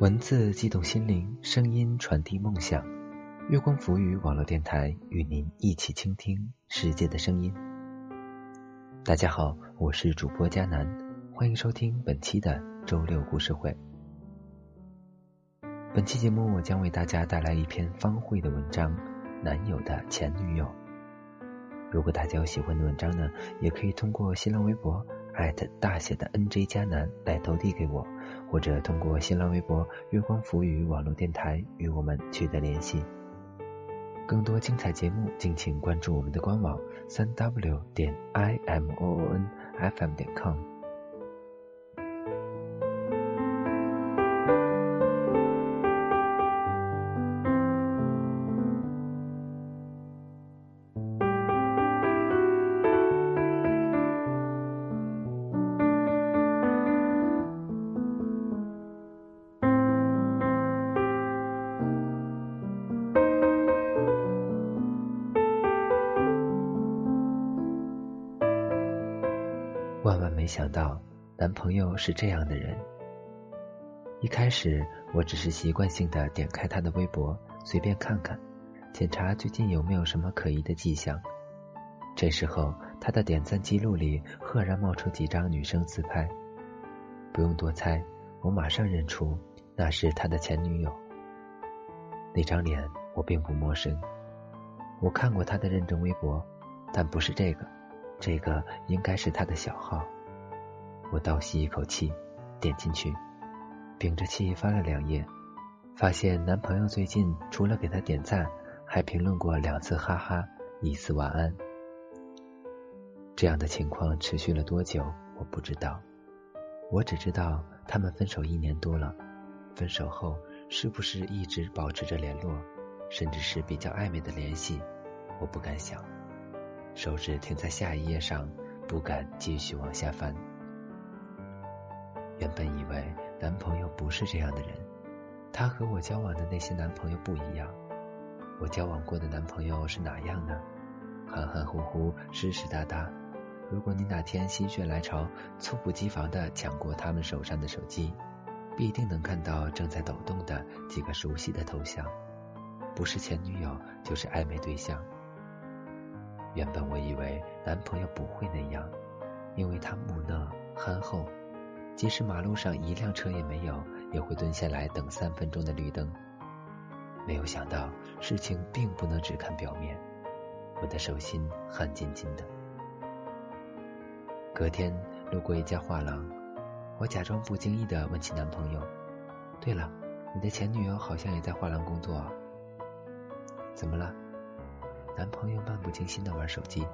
文字激动心灵，声音传递梦想。月光浮语网络电台与您一起倾听世界的声音。大家好，我是主播佳楠，欢迎收听本期的周六故事会。本期节目我将为大家带来一篇方慧的文章《男友的前女友》。如果大家有喜欢的文章呢，也可以通过新浪微博艾特大写的 NJ 加南来投递给我。或者通过新浪微博“月光浮语”网络电台与我们取得联系。更多精彩节目，敬请关注我们的官网：三 w 点 i m o o n f m 点 com。没想到，男朋友是这样的人。一开始，我只是习惯性的点开他的微博，随便看看，检查最近有没有什么可疑的迹象。这时候，他的点赞记录里赫然冒出几张女生自拍，不用多猜，我马上认出那是他的前女友。那张脸我并不陌生，我看过他的认证微博，但不是这个。这个应该是他的小号，我倒吸一口气，点进去，屏着气翻了两页，发现男朋友最近除了给他点赞，还评论过两次哈哈，一次晚安。这样的情况持续了多久，我不知道，我只知道他们分手一年多了，分手后是不是一直保持着联络，甚至是比较暧昧的联系，我不敢想。手指停在下一页上，不敢继续往下翻。原本以为男朋友不是这样的人，他和我交往的那些男朋友不一样。我交往过的男朋友是哪样呢？含含糊糊，湿湿哒哒。如果你哪天心血来潮，猝不及防的抢过他们手上的手机，必定能看到正在抖动的几个熟悉的头像，不是前女友，就是暧昧对象。原本我以为男朋友不会那样，因为他木讷憨厚，即使马路上一辆车也没有，也会蹲下来等三分钟的绿灯。没有想到事情并不能只看表面，我的手心汗津津的。隔天路过一家画廊，我假装不经意的问起男朋友：“对了，你的前女友好像也在画廊工作，怎么了？”男朋友漫不经心的玩手机，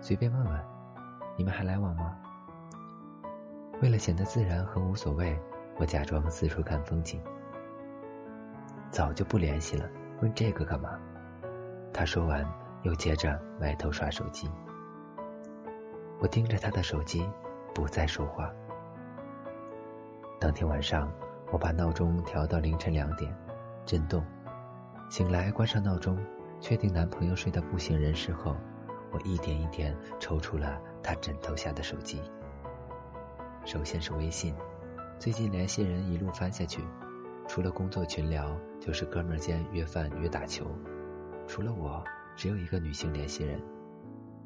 随便问问，你们还来往吗？为了显得自然和无所谓，我假装四处看风景。早就不联系了，问这个干嘛？他说完，又接着埋头刷手机。我盯着他的手机，不再说话。当天晚上，我把闹钟调到凌晨两点，震动，醒来关上闹钟。确定男朋友睡得不省人事后，我一点一点抽出了他枕头下的手机。首先是微信，最近联系人一路翻下去，除了工作群聊，就是哥们儿间约饭约打球。除了我，只有一个女性联系人。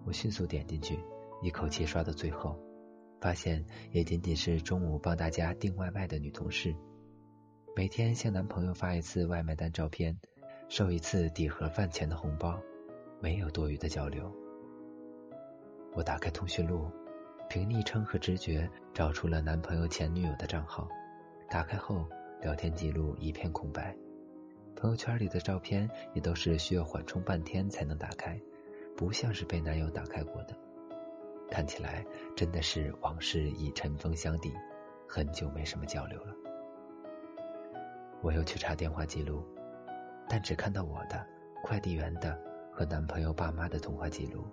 我迅速点进去，一口气刷到最后，发现也仅仅是中午帮大家订外卖的女同事，每天向男朋友发一次外卖单照片。收一次抵盒饭钱的红包，没有多余的交流。我打开通讯录，凭昵称和直觉找出了男朋友前女友的账号。打开后，聊天记录一片空白，朋友圈里的照片也都是需要缓冲半天才能打开，不像是被男友打开过的。看起来真的是往事已尘封箱底，很久没什么交流了。我又去查电话记录。但只看到我的、快递员的和男朋友爸妈的通话记录。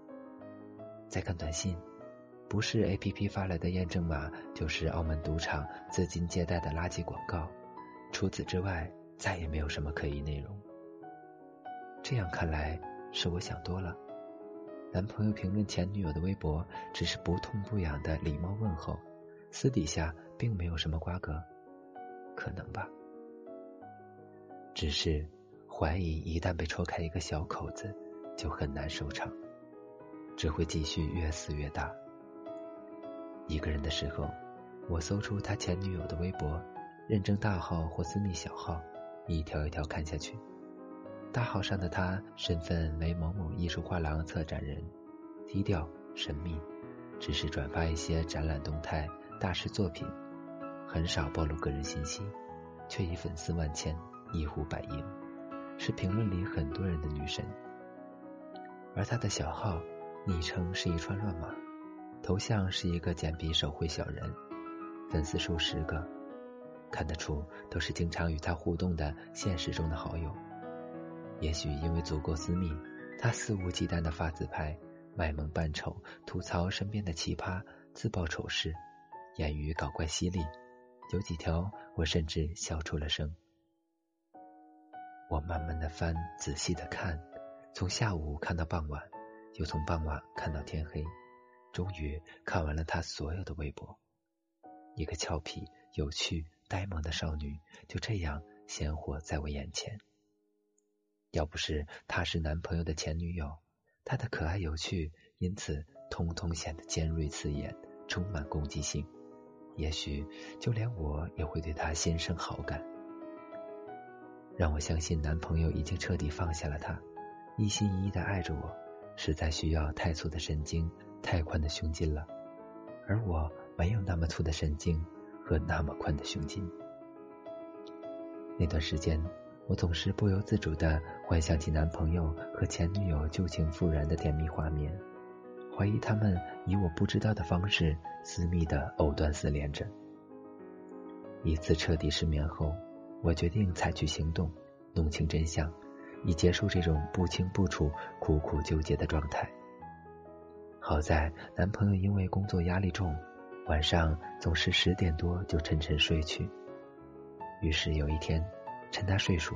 再看短信，不是 A P P 发来的验证码，就是澳门赌场资金借贷的垃圾广告。除此之外，再也没有什么可疑内容。这样看来，是我想多了。男朋友评论前女友的微博，只是不痛不痒的礼貌问候，私底下并没有什么瓜葛。可能吧。只是怀疑一旦被戳开一个小口子，就很难收场，只会继续越撕越大。一个人的时候，我搜出他前女友的微博，认证大号或私密小号，一条一条看下去。大号上的他身份为某某艺术画廊策展人，低调神秘，只是转发一些展览动态、大师作品，很少暴露个人信息，却以粉丝万千，一呼百应，是评论里很多人的女神。而他的小号昵称是一串乱码。头像是一个简笔手绘小人，粉丝数十个，看得出都是经常与他互动的现实中的好友。也许因为足够私密，他肆无忌惮的发自拍，卖萌扮丑，吐槽身边的奇葩，自曝丑事，言语搞怪犀利，有几条我甚至笑出了声。我慢慢的翻，仔细的看，从下午看到傍晚，又从傍晚看到天黑。终于看完了他所有的微博，一个俏皮、有趣、呆萌的少女就这样鲜活在我眼前。要不是她是男朋友的前女友，她的可爱有趣因此通通显得尖锐刺眼，充满攻击性。也许就连我也会对她心生好感。让我相信男朋友已经彻底放下了她，一心一意的爱着我，实在需要太粗的神经。太宽的胸襟了，而我没有那么粗的神经和那么宽的胸襟。那段时间，我总是不由自主的幻想起男朋友和前女友旧情复燃的甜蜜画面，怀疑他们以我不知道的方式私密的藕断丝连着。一次彻底失眠后，我决定采取行动，弄清真相，以结束这种不清不楚、苦苦纠结的状态。好在男朋友因为工作压力重，晚上总是十点多就沉沉睡去。于是有一天，趁他睡熟，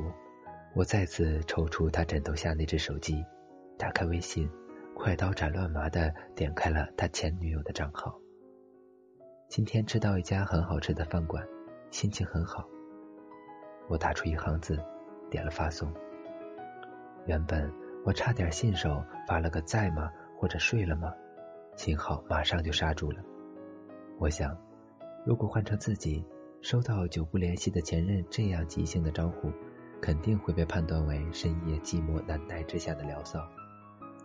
我再次抽出他枕头下那只手机，打开微信，快刀斩乱麻的点开了他前女友的账号。今天吃到一家很好吃的饭馆，心情很好。我打出一行字，点了发送。原本我差点信手发了个在吗？或者睡了吗？信号马上就刹住了。我想，如果换成自己，收到久不联系的前任这样即兴的招呼，肯定会被判断为深夜寂寞难耐之下的聊骚。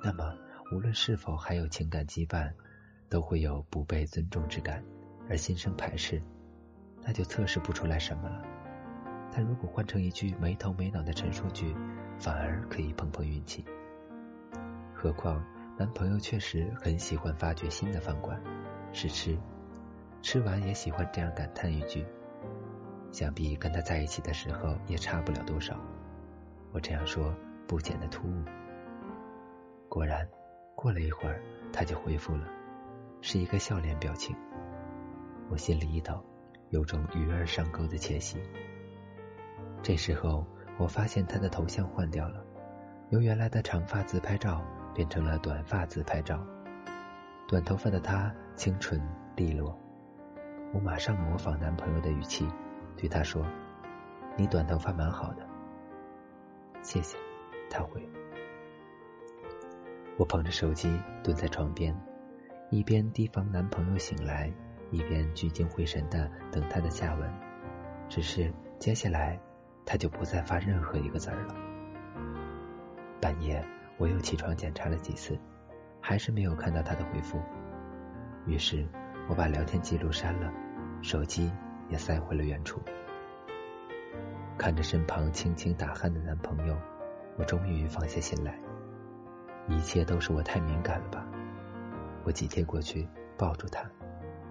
那么，无论是否还有情感羁绊，都会有不被尊重之感，而心生排斥，那就测试不出来什么了。但如果换成一句没头没脑的陈述句，反而可以碰碰运气。何况。男朋友确实很喜欢发掘新的饭馆，试吃，吃完也喜欢这样感叹一句：“想必跟他在一起的时候也差不了多少。”我这样说不显得突兀。果然，过了一会儿，他就回复了，是一个笑脸表情。我心里一抖，有种鱼儿上钩的窃喜。这时候，我发现他的头像换掉了，由原来的长发自拍照。变成了短发自拍照，短头发的她清纯利落。我马上模仿男朋友的语气，对他说：“你短头发蛮好的。”谢谢，他回。我捧着手机蹲在床边，一边提防男朋友醒来，一边聚精会神的等他的下文。只是接下来他就不再发任何一个字儿了。半夜。我又起床检查了几次，还是没有看到他的回复。于是我把聊天记录删了，手机也塞回了原处。看着身旁轻轻打鼾的男朋友，我终于放下心来。一切都是我太敏感了吧？我紧贴过去抱住他，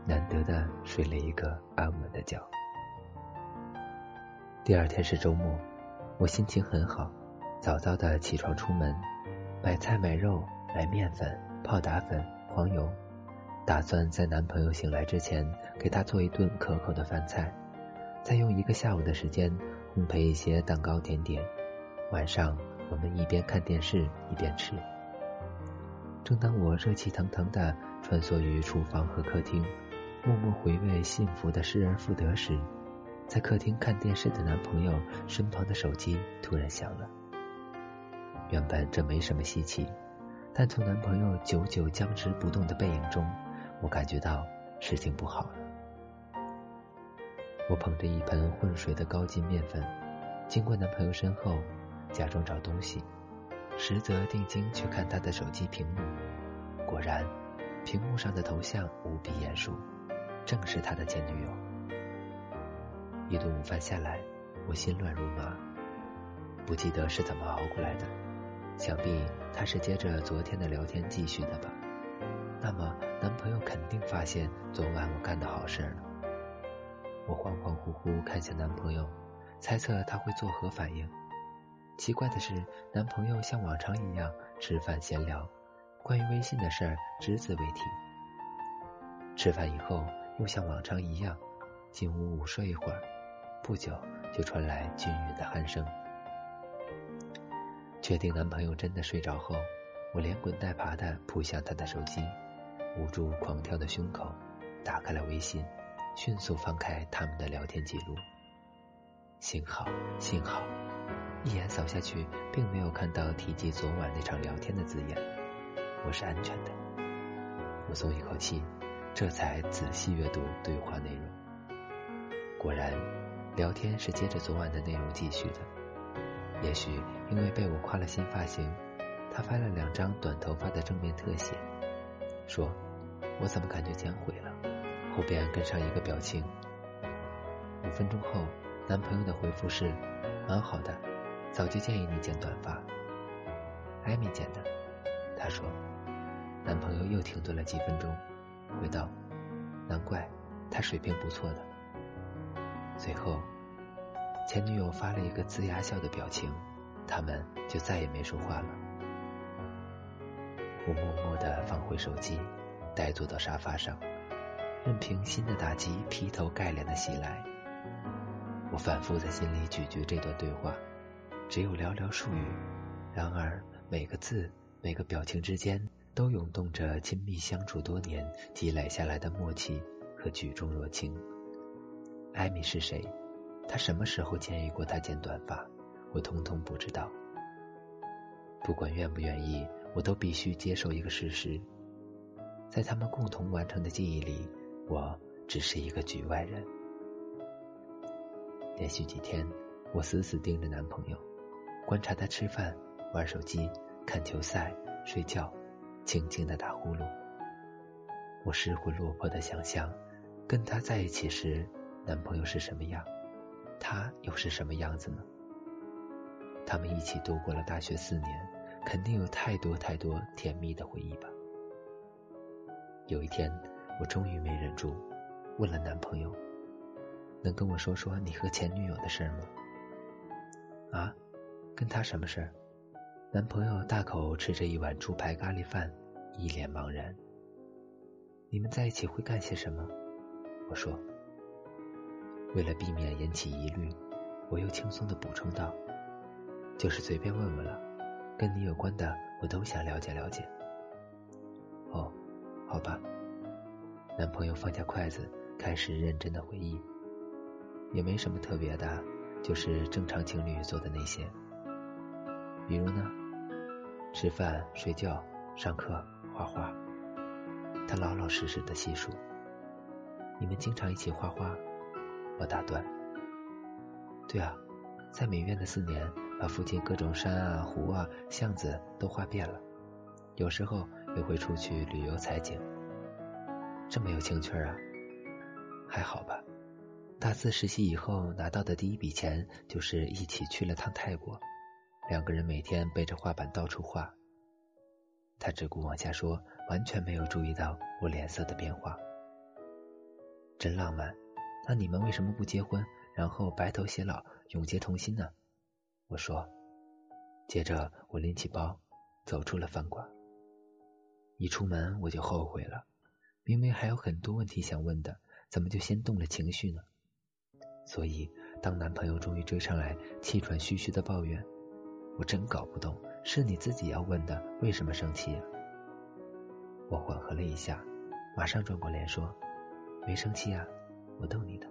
难得的睡了一个安稳的觉。第二天是周末，我心情很好，早早的起床出门。买菜、买肉、买面粉、泡打粉、黄油，打算在男朋友醒来之前给他做一顿可口的饭菜，再用一个下午的时间烘焙一些蛋糕甜点。晚上我们一边看电视一边吃。正当我热气腾腾的穿梭于厨房和客厅，默默回味幸福的失而复得时，在客厅看电视的男朋友身旁的手机突然响了。原本这没什么稀奇，但从男朋友久久僵持不动的背影中，我感觉到事情不好了。我捧着一盆混水的高筋面粉，经过男朋友身后，假装找东西，实则定睛去看他的手机屏幕。果然，屏幕上的头像无比眼熟，正是他的前女友。一顿午饭下来，我心乱如麻，不记得是怎么熬过来的。想必他是接着昨天的聊天继续的吧？那么男朋友肯定发现昨晚我干的好事了。我恍恍惚惚看向男朋友，猜测他会作何反应。奇怪的是，男朋友像往常一样吃饭闲聊，关于微信的事儿只字未提。吃饭以后，又像往常一样进屋午睡一会儿，不久就传来均匀的鼾声。确定男朋友真的睡着后，我连滚带爬的扑向他的手机，捂住狂跳的胸口，打开了微信，迅速翻开他们的聊天记录。幸好，幸好，一眼扫下去，并没有看到提及昨晚那场聊天的字眼，我是安全的。我松一口气，这才仔细阅读对话内容。果然，聊天是接着昨晚的内容继续的。也许因为被我夸了新发型，他发了两张短头发的正面特写，说：“我怎么感觉剪毁了？”后边跟上一个表情。五分钟后，男朋友的回复是：“蛮好的，早就建议你剪短发。”艾米剪的，他说。男朋友又停顿了几分钟，回道：“难怪，他水平不错的。”最后。前女友发了一个呲牙笑的表情，他们就再也没说话了。我默默的放回手机，呆坐到沙发上，任凭新的打击劈头盖脸的袭来。我反复在心里咀嚼这段对话，只有寥寥数语，然而每个字、每个表情之间，都涌动着亲密相处多年积累下来的默契和举重若轻。艾米是谁？他什么时候建议过他剪短发？我通通不知道。不管愿不愿意，我都必须接受一个事实：在他们共同完成的记忆里，我只是一个局外人。连续几天，我死死盯着男朋友，观察他吃饭、玩手机、看球赛、睡觉，轻轻的打呼噜。我失魂落魄的想象，跟他在一起时，男朋友是什么样。他又是什么样子呢？他们一起度过了大学四年，肯定有太多太多甜蜜的回忆吧。有一天，我终于没忍住，问了男朋友：“能跟我说说你和前女友的事儿吗？”啊，跟他什么事儿？男朋友大口吃着一碗猪排咖喱饭，一脸茫然。你们在一起会干些什么？我说。为了避免引起疑虑，我又轻松的补充道：“就是随便问问了，跟你有关的我都想了解了解。”哦，好吧。男朋友放下筷子，开始认真的回忆。也没什么特别的，就是正常情侣做的那些。比如呢，吃饭、睡觉、上课、画画。他老老实实的细数。你们经常一起画画？我打断。对啊，在美院的四年，把附近各种山啊、湖啊、巷子都画遍了。有时候也会出去旅游采景。这么有情趣啊？还好吧。大四实习以后拿到的第一笔钱，就是一起去了趟泰国，两个人每天背着画板到处画。他只顾往下说，完全没有注意到我脸色的变化。真浪漫。那你们为什么不结婚，然后白头偕老，永结同心呢？我说。接着我拎起包，走出了饭馆。一出门我就后悔了，明明还有很多问题想问的，怎么就先动了情绪呢？所以当男朋友终于追上来，气喘吁吁的抱怨：“我真搞不懂，是你自己要问的，为什么生气？”我缓和了一下，马上转过脸说：“没生气啊。”我逗你的。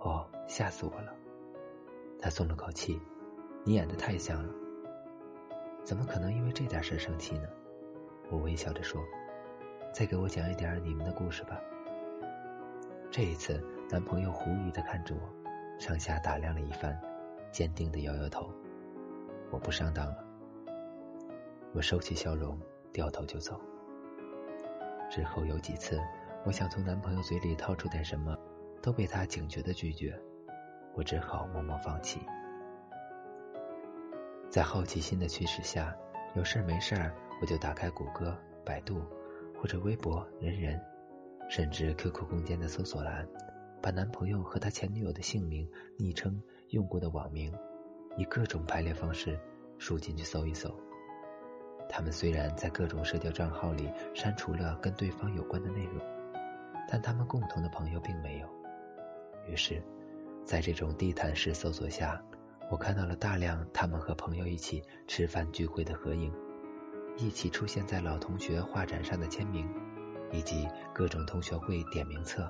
哦，吓死我了！他松了口气。你演的太像了，怎么可能因为这点事生气呢？我微笑着说：“再给我讲一点你们的故事吧。”这一次，男朋友狐疑的看着我，上下打量了一番，坚定的摇摇头：“我不上当了。”我收起笑容，掉头就走。之后有几次，我想从男朋友嘴里掏出点什么，都被他警觉的拒绝，我只好默默放弃。在好奇心的驱使下，有事儿没事儿我就打开谷歌、百度或者微博、人人，甚至 QQ 空间的搜索栏，把男朋友和他前女友的姓名、昵称、用过的网名，以各种排列方式输进去搜一搜。他们虽然在各种社交账号里删除了跟对方有关的内容，但他们共同的朋友并没有。于是，在这种地毯式搜索下。我看到了大量他们和朋友一起吃饭聚会的合影，一起出现在老同学画展上的签名，以及各种同学会点名册。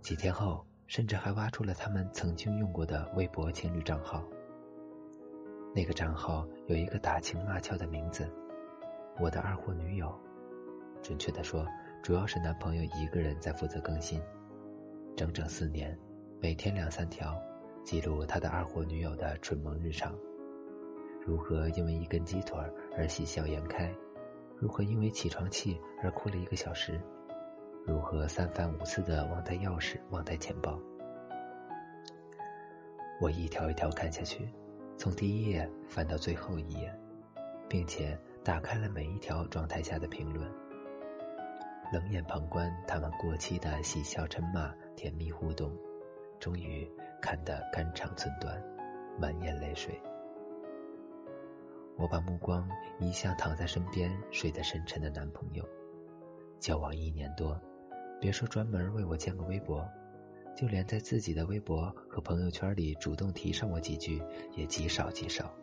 几天后，甚至还挖出了他们曾经用过的微博情侣账号。那个账号有一个打情骂俏的名字“我的二货女友”，准确的说，主要是男朋友一个人在负责更新，整整四年，每天两三条。记录他的二货女友的春梦日常，如何因为一根鸡腿而喜笑颜开，如何因为起床气而哭了一个小时，如何三番五次的忘带钥匙、忘带钱包。我一条一条看下去，从第一页翻到最后一页，并且打开了每一条状态下的评论，冷眼旁观他们过期的喜笑嗔骂、甜蜜互动，终于。看得肝肠寸断，满眼泪水。我把目光移向躺在身边睡得深沉的男朋友。交往一年多，别说专门为我建个微博，就连在自己的微博和朋友圈里主动提上我几句，也极少极少。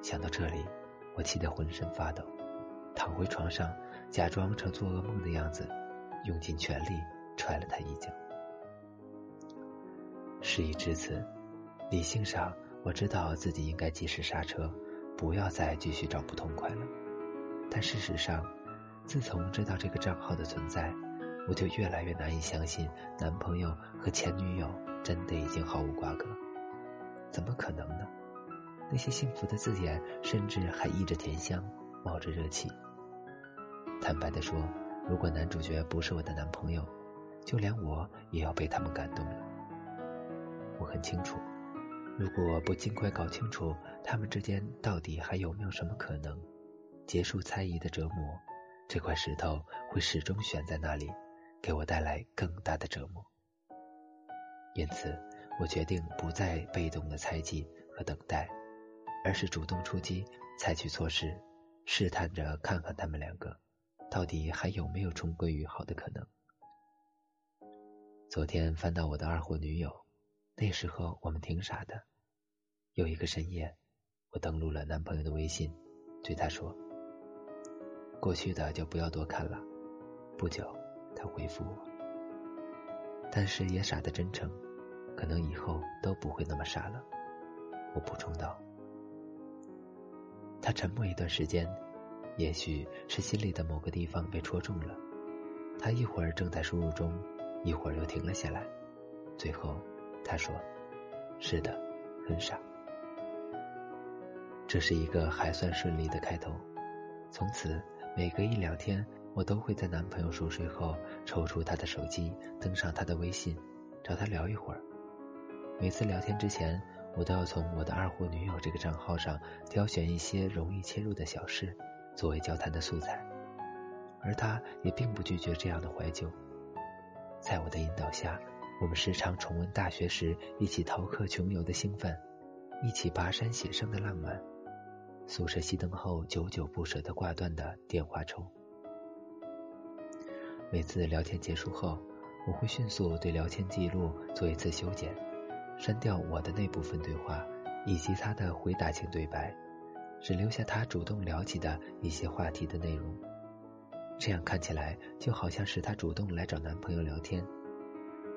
想到这里，我气得浑身发抖，躺回床上，假装成做噩梦的样子，用尽全力踹了他一脚。事已至此，理性上我知道自己应该及时刹车，不要再继续找不痛快了。但事实上，自从知道这个账号的存在，我就越来越难以相信男朋友和前女友真的已经毫无瓜葛。怎么可能呢？那些幸福的字眼，甚至还溢着甜香，冒着热气。坦白的说，如果男主角不是我的男朋友，就连我也要被他们感动了。我很清楚，如果不尽快搞清楚他们之间到底还有没有什么可能结束猜疑的折磨，这块石头会始终悬在那里，给我带来更大的折磨。因此，我决定不再被动的猜忌和等待，而是主动出击，采取措施，试探着看看他们两个到底还有没有重归于好的可能。昨天翻到我的二货女友。那时候我们挺傻的。有一个深夜，我登录了男朋友的微信，对他说：“过去的就不要多看了。”不久，他回复我，但是也傻的真诚，可能以后都不会那么傻了。我补充道。他沉默一段时间，也许是心里的某个地方被戳中了。他一会儿正在输入中，一会儿又停了下来，最后。他说：“是的，很傻。”这是一个还算顺利的开头。从此，每隔一两天，我都会在男朋友熟睡后抽出他的手机，登上他的微信，找他聊一会儿。每次聊天之前，我都要从我的二货女友这个账号上挑选一些容易切入的小事，作为交谈的素材。而他也并不拒绝这样的怀旧，在我的引导下。我们时常重温大学时一起逃课穷游的兴奋，一起跋山写生的浪漫，宿舍熄灯后久久不舍得挂断的电话抽。每次聊天结束后，我会迅速对聊天记录做一次修剪，删掉我的那部分对话以及他的回答性对白，只留下他主动聊起的一些话题的内容。这样看起来就好像是她主动来找男朋友聊天。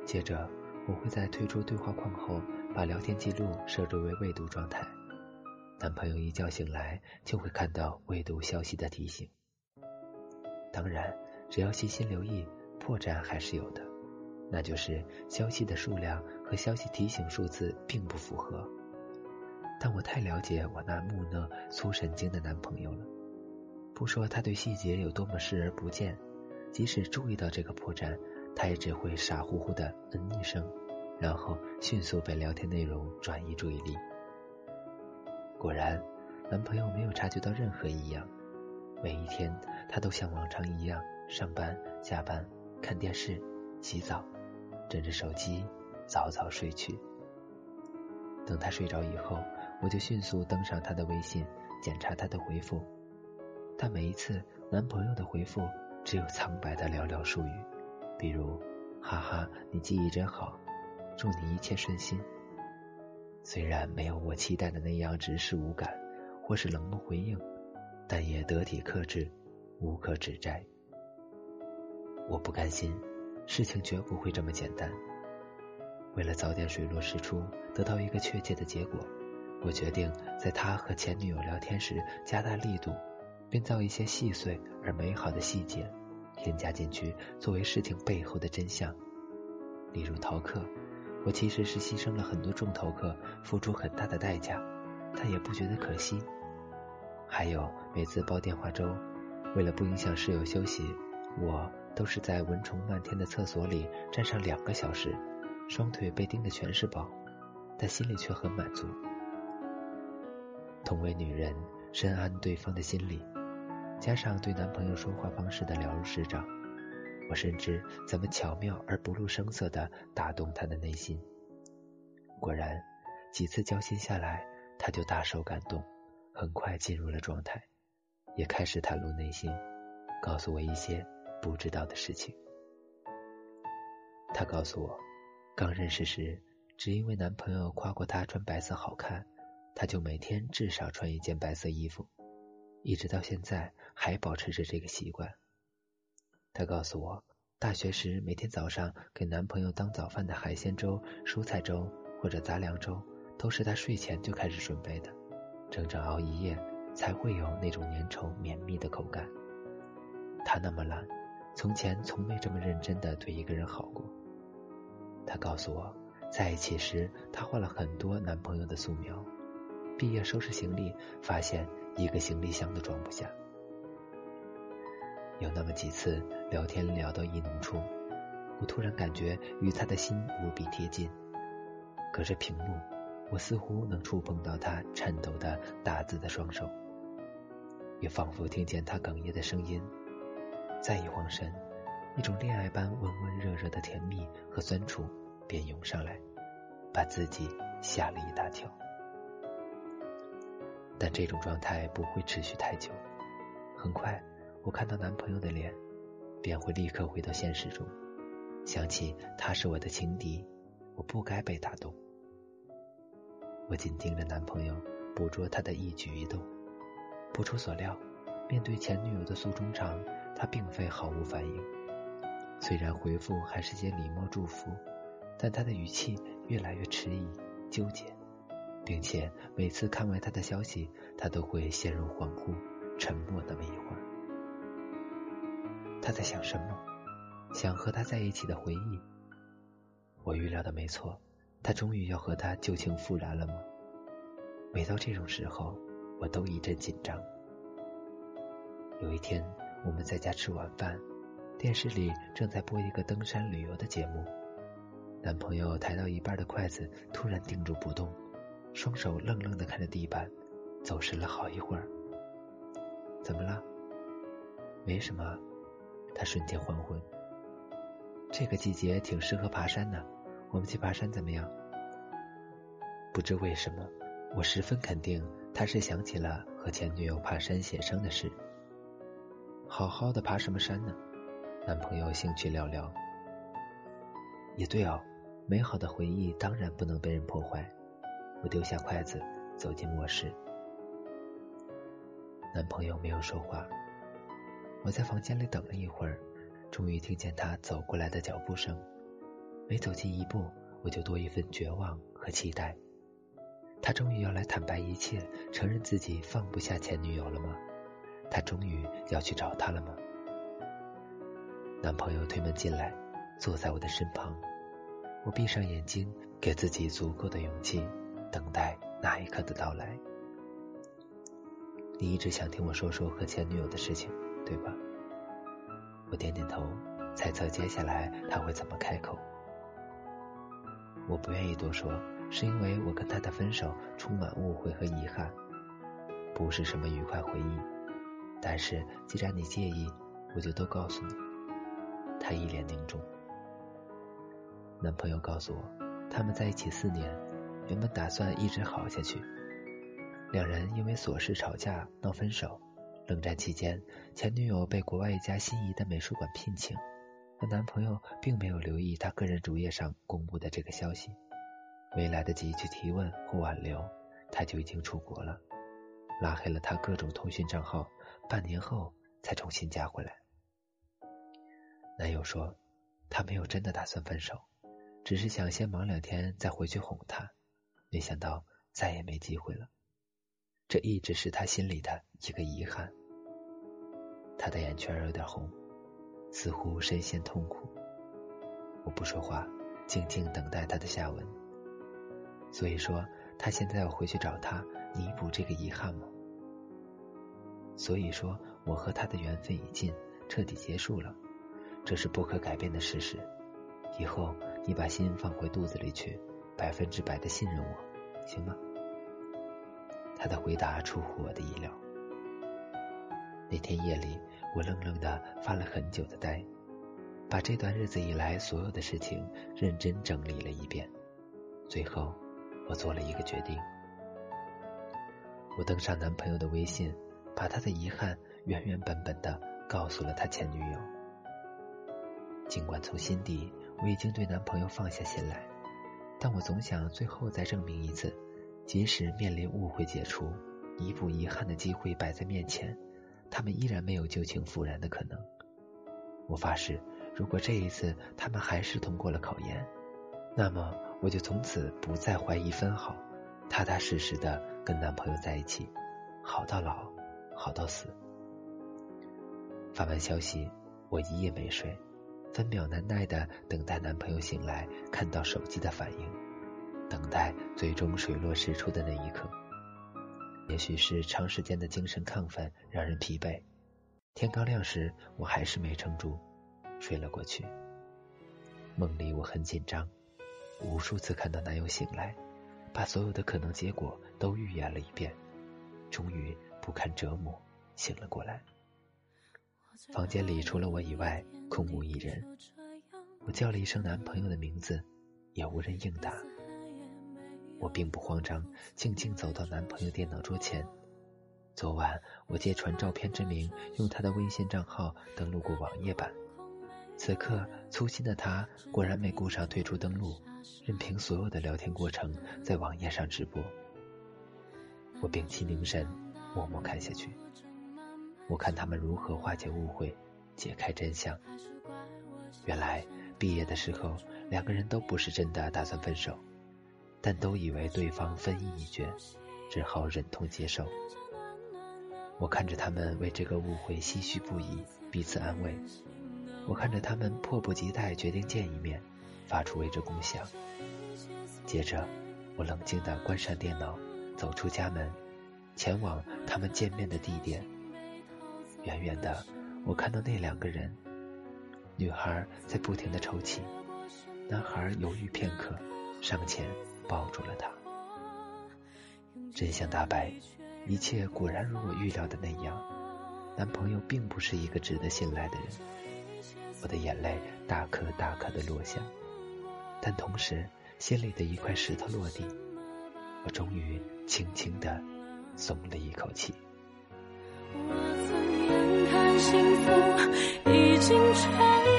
接着，我会在退出对话框后，把聊天记录设置为未读状态。男朋友一觉醒来，就会看到未读消息的提醒。当然，只要细心留意，破绽还是有的，那就是消息的数量和消息提醒数字并不符合。但我太了解我那木讷、粗神经的男朋友了，不说他对细节有多么视而不见，即使注意到这个破绽，他也只会傻乎乎的嗯一声，然后迅速被聊天内容转移注意力。果然，男朋友没有察觉到任何异样。每一天，他都像往常一样上班、下班、看电视、洗澡，枕着手机早早睡去。等他睡着以后，我就迅速登上他的微信，检查他的回复。但每一次，男朋友的回复只有苍白的寥寥数语，比如“哈哈，你记忆真好，祝你一切顺心。”虽然没有我期待的那样直视无感，或是冷漠回应，但也得体克制，无可指摘。我不甘心，事情绝不会这么简单。为了早点水落石出，得到一个确切的结果，我决定在他和前女友聊天时加大力度，编造一些细碎而美好的细节，添加进去作为事情背后的真相，例如逃课。我其实是牺牲了很多重头课，付出很大的代价，他也不觉得可惜。还有每次煲电话粥，为了不影响室友休息，我都是在蚊虫漫天的厕所里站上两个小时，双腿被叮的全是包，但心里却很满足。同为女人，深谙对方的心理，加上对男朋友说话方式的了如指掌。我深知怎么巧妙而不露声色的打动他的内心。果然，几次交心下来，他就大受感动，很快进入了状态，也开始袒露内心，告诉我一些不知道的事情。他告诉我，刚认识时，只因为男朋友夸过她穿白色好看，他就每天至少穿一件白色衣服，一直到现在还保持着这个习惯。她告诉我，大学时每天早上给男朋友当早饭的海鲜粥、蔬菜粥或者杂粮粥，都是她睡前就开始准备的，整整熬一夜才会有那种粘稠绵密的口感。她那么懒，从前从没这么认真的对一个人好过。她告诉我，在一起时她画了很多男朋友的素描，毕业收拾行李，发现一个行李箱都装不下。有那么几次聊天聊到意浓处，我突然感觉与他的心无比贴近。隔着屏幕，我似乎能触碰到他颤抖的打字的双手，也仿佛听见他哽咽的声音。再一晃神，一种恋爱般温温热热的甜蜜和酸楚便涌上来，把自己吓了一大跳。但这种状态不会持续太久，很快。我看到男朋友的脸，便会立刻回到现实中，想起他是我的情敌，我不该被打动。我紧盯着男朋友，捕捉他的一举一动。不出所料，面对前女友的诉衷肠，他并非毫无反应。虽然回复还是些礼貌祝福，但他的语气越来越迟疑、纠结，并且每次看完他的消息，他都会陷入恍惚、沉默那么一会儿。他在想什么？想和他在一起的回忆。我预料的没错，他终于要和他旧情复燃了吗？每到这种时候，我都一阵紧张。有一天，我们在家吃晚饭，电视里正在播一个登山旅游的节目。男朋友抬到一半的筷子突然定住不动，双手愣愣的看着地板，走神了好一会儿。怎么了？没什么。他瞬间昏昏。这个季节挺适合爬山的，我们去爬山怎么样？不知为什么，我十分肯定他是想起了和前女友爬山写生的事。好好的爬什么山呢？男朋友兴趣寥寥。也对哦，美好的回忆当然不能被人破坏。我丢下筷子，走进卧室。男朋友没有说话。我在房间里等了一会儿，终于听见他走过来的脚步声。每走近一步，我就多一份绝望和期待。他终于要来坦白一切，承认自己放不下前女友了吗？他终于要去找她了吗？男朋友推门进来，坐在我的身旁。我闭上眼睛，给自己足够的勇气，等待那一刻的到来。你一直想听我说说和前女友的事情，对吧？我点点头，猜测接下来他会怎么开口。我不愿意多说，是因为我跟他的分手充满误会和遗憾，不是什么愉快回忆。但是既然你介意，我就都告诉你。他一脸凝重。男朋友告诉我，他们在一起四年，原本打算一直好下去。两人因为琐事吵架闹分手。冷战期间，前女友被国外一家心仪的美术馆聘请，而男朋友并没有留意她个人主页上公布的这个消息，没来得及去提问或挽留，他就已经出国了，拉黑了他各种通讯账号，半年后才重新加回来。男友说，他没有真的打算分手，只是想先忙两天再回去哄她，没想到再也没机会了。这一直是他心里的一个遗憾。他的眼圈有点红，似乎深陷痛苦。我不说话，静静等待他的下文。所以说，他现在要回去找他，弥补这个遗憾吗？所以说，我和他的缘分已尽，彻底结束了，这是不可改变的事实。以后你把心放回肚子里去，百分之百的信任我，行吗？他的回答出乎我的意料。那天夜里，我愣愣的发了很久的呆，把这段日子以来所有的事情认真整理了一遍。最后，我做了一个决定。我登上男朋友的微信，把他的遗憾原原本本的告诉了他前女友。尽管从心底我已经对男朋友放下心来，但我总想最后再证明一次。即使面临误会解除、弥补遗憾的机会摆在面前，他们依然没有旧情复燃的可能。我发誓，如果这一次他们还是通过了考验，那么我就从此不再怀疑分毫，踏踏实实的跟男朋友在一起，好到老，好到死。发完消息，我一夜没睡，分秒难耐的等待男朋友醒来，看到手机的反应。等待最终水落石出的那一刻，也许是长时间的精神亢奋让人疲惫。天刚亮时，我还是没撑住，睡了过去。梦里我很紧张，无数次看到男友醒来，把所有的可能结果都预演了一遍，终于不堪折磨醒了过来。房间里除了我以外空无一人，我叫了一声男朋友的名字，也无人应答。我并不慌张，静静走到男朋友电脑桌前。昨晚我借传照片之名，用他的微信账号登录过网页版。此刻粗心的他果然没顾上退出登录，任凭所有的聊天过程在网页上直播。我屏气凝神，默默看下去。我看他们如何化解误会，解开真相。原来毕业的时候，两个人都不是真的打算分手。但都以为对方分意已决，只好忍痛接受。我看着他们为这个误会唏嘘不已，彼此安慰。我看着他们迫不及待决定见一面，发出为之共享。接着，我冷静地关上电脑，走出家门，前往他们见面的地点。远远的，我看到那两个人，女孩在不停地抽泣，男孩犹豫片刻，上前。抱住了她，真相大白，一切果然如我预料的那样。男朋友并不是一个值得信赖的人，我的眼泪大颗大颗的落下，但同时心里的一块石头落地，我终于轻轻的松了一口气。已经垂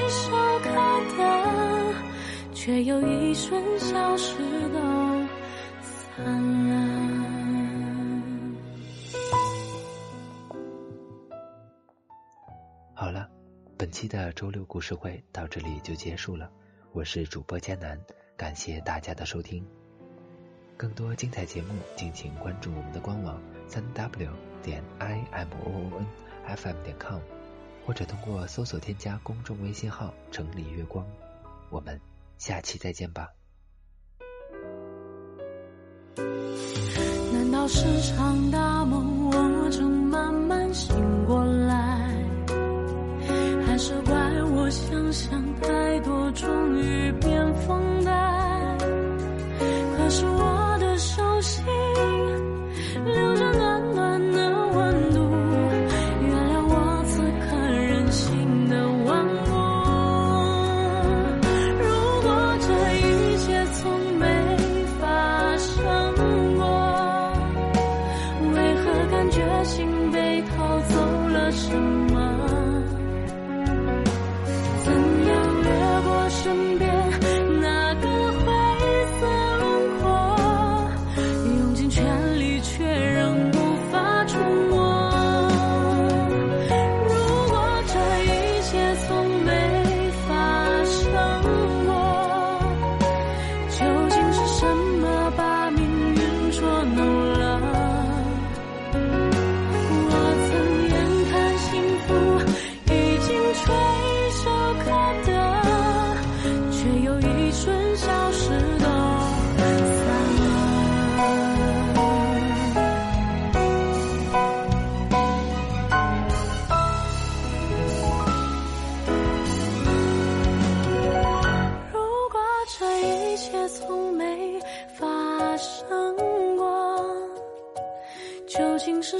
手可得却又一瞬消失都灿烂好了本期的周六故事会到这里就结束了我是主播佳楠感谢大家的收听。更多精彩节目敬请关注我们的官网三 w 点 imoon FM 点 com，或者通过搜索添加公众微信号“城里月光”。我们下期再见吧。难道是场大梦，我正慢慢醒过来？还是怪我想象太多，终于变疯呆？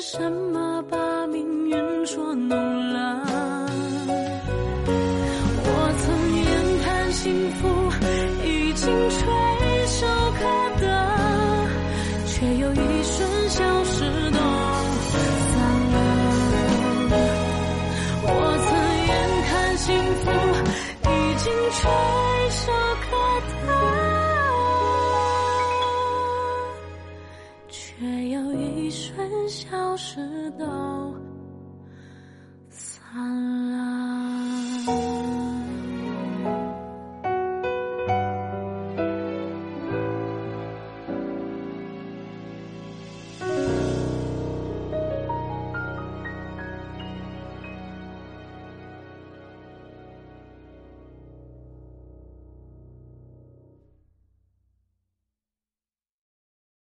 什么吧。